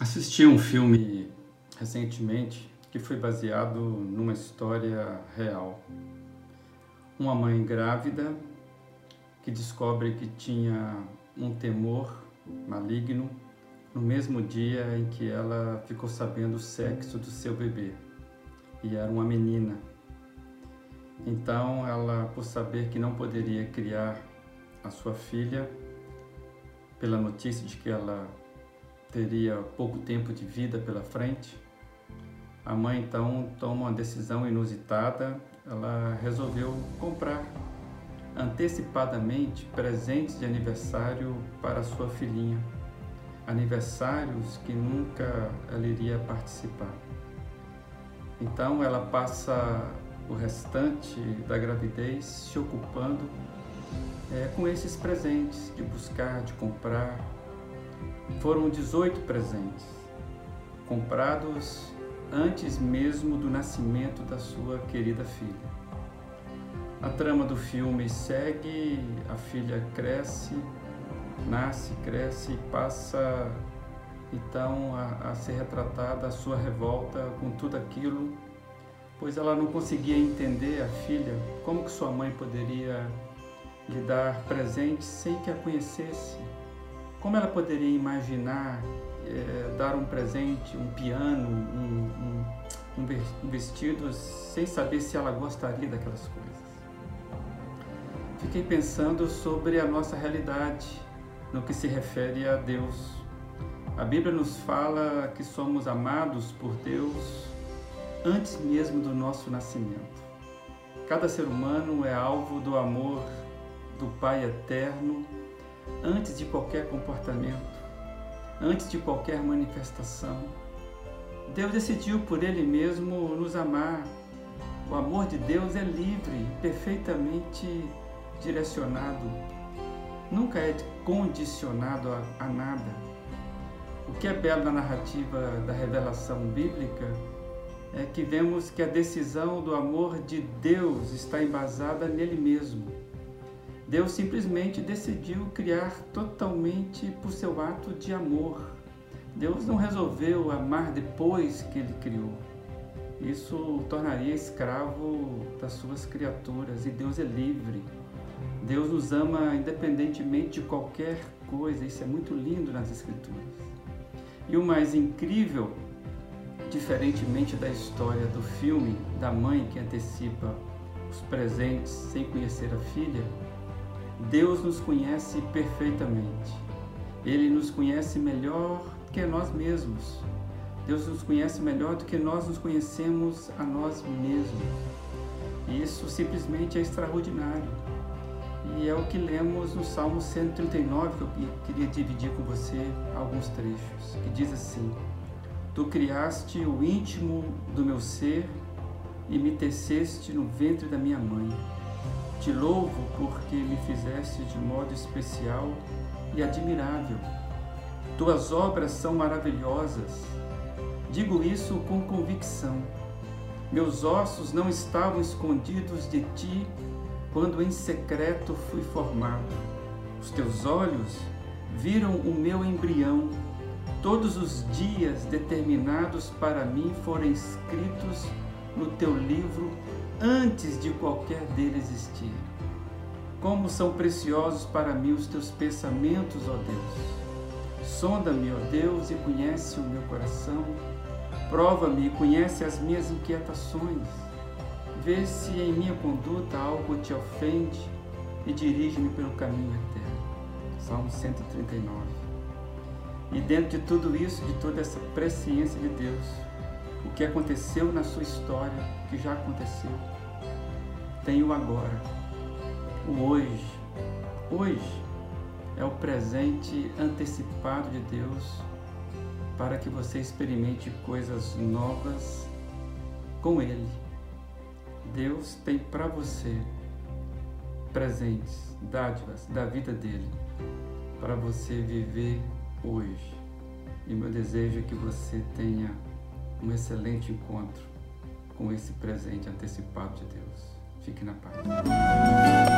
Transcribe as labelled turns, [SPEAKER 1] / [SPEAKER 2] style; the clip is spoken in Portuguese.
[SPEAKER 1] Assisti um filme recentemente que foi baseado numa história real. Uma mãe grávida que descobre que tinha um temor maligno no mesmo dia em que ela ficou sabendo o sexo do seu bebê. E era uma menina. Então, ela, por saber que não poderia criar a sua filha, pela notícia de que ela teria pouco tempo de vida pela frente, a mãe então toma uma decisão inusitada. Ela resolveu comprar antecipadamente presentes de aniversário para sua filhinha aniversários que nunca ela iria participar. Então ela passa o restante da gravidez se ocupando é, com esses presentes, de buscar, de comprar. Foram 18 presentes, comprados antes mesmo do nascimento da sua querida filha. A trama do filme segue, a filha cresce, nasce, cresce e passa então a, a ser retratada a sua revolta com tudo aquilo, pois ela não conseguia entender a filha como que sua mãe poderia lhe dar presentes sem que a conhecesse. Como ela poderia imaginar é, dar um presente, um piano, um, um, um vestido, sem saber se ela gostaria daquelas coisas? Fiquei pensando sobre a nossa realidade no que se refere a Deus. A Bíblia nos fala que somos amados por Deus antes mesmo do nosso nascimento. Cada ser humano é alvo do amor do Pai eterno antes de qualquer comportamento, antes de qualquer manifestação. Deus decidiu por Ele mesmo nos amar. O amor de Deus é livre, perfeitamente direcionado nunca é condicionado a, a nada. O que é belo na narrativa da revelação bíblica é que vemos que a decisão do amor de Deus está embasada nele mesmo. Deus simplesmente decidiu criar totalmente por seu ato de amor. Deus não resolveu amar depois que ele criou. Isso o tornaria escravo das suas criaturas e Deus é livre. Deus nos ama independentemente de qualquer coisa, isso é muito lindo nas Escrituras. E o mais incrível, diferentemente da história do filme da mãe que antecipa os presentes sem conhecer a filha, Deus nos conhece perfeitamente. Ele nos conhece melhor que nós mesmos. Deus nos conhece melhor do que nós nos conhecemos a nós mesmos. E isso simplesmente é extraordinário. E é o que lemos no Salmo 139, que eu queria dividir com você alguns trechos, que diz assim: Tu criaste o íntimo do meu ser e me teceste no ventre da minha mãe. Te louvo porque me fizeste de modo especial e admirável. Tuas obras são maravilhosas. Digo isso com convicção. Meus ossos não estavam escondidos de ti quando em secreto fui formado. Os teus olhos viram o meu embrião. Todos os dias determinados para mim foram escritos no teu livro antes de qualquer deles existir. Como são preciosos para mim os teus pensamentos, ó Deus. Sonda-me, ó Deus, e conhece o meu coração. Prova-me e conhece as minhas inquietações Vê se em minha conduta algo te ofende e dirige-me pelo caminho eterno. Salmo 139. E dentro de tudo isso, de toda essa presciência de Deus, o que aconteceu na sua história, o que já aconteceu, tem o agora, o hoje. Hoje é o presente antecipado de Deus para que você experimente coisas novas com Ele Deus tem para você presentes, dádivas da vida dele, para você viver hoje. E meu desejo é que você tenha um excelente encontro com esse presente antecipado de Deus. Fique na paz.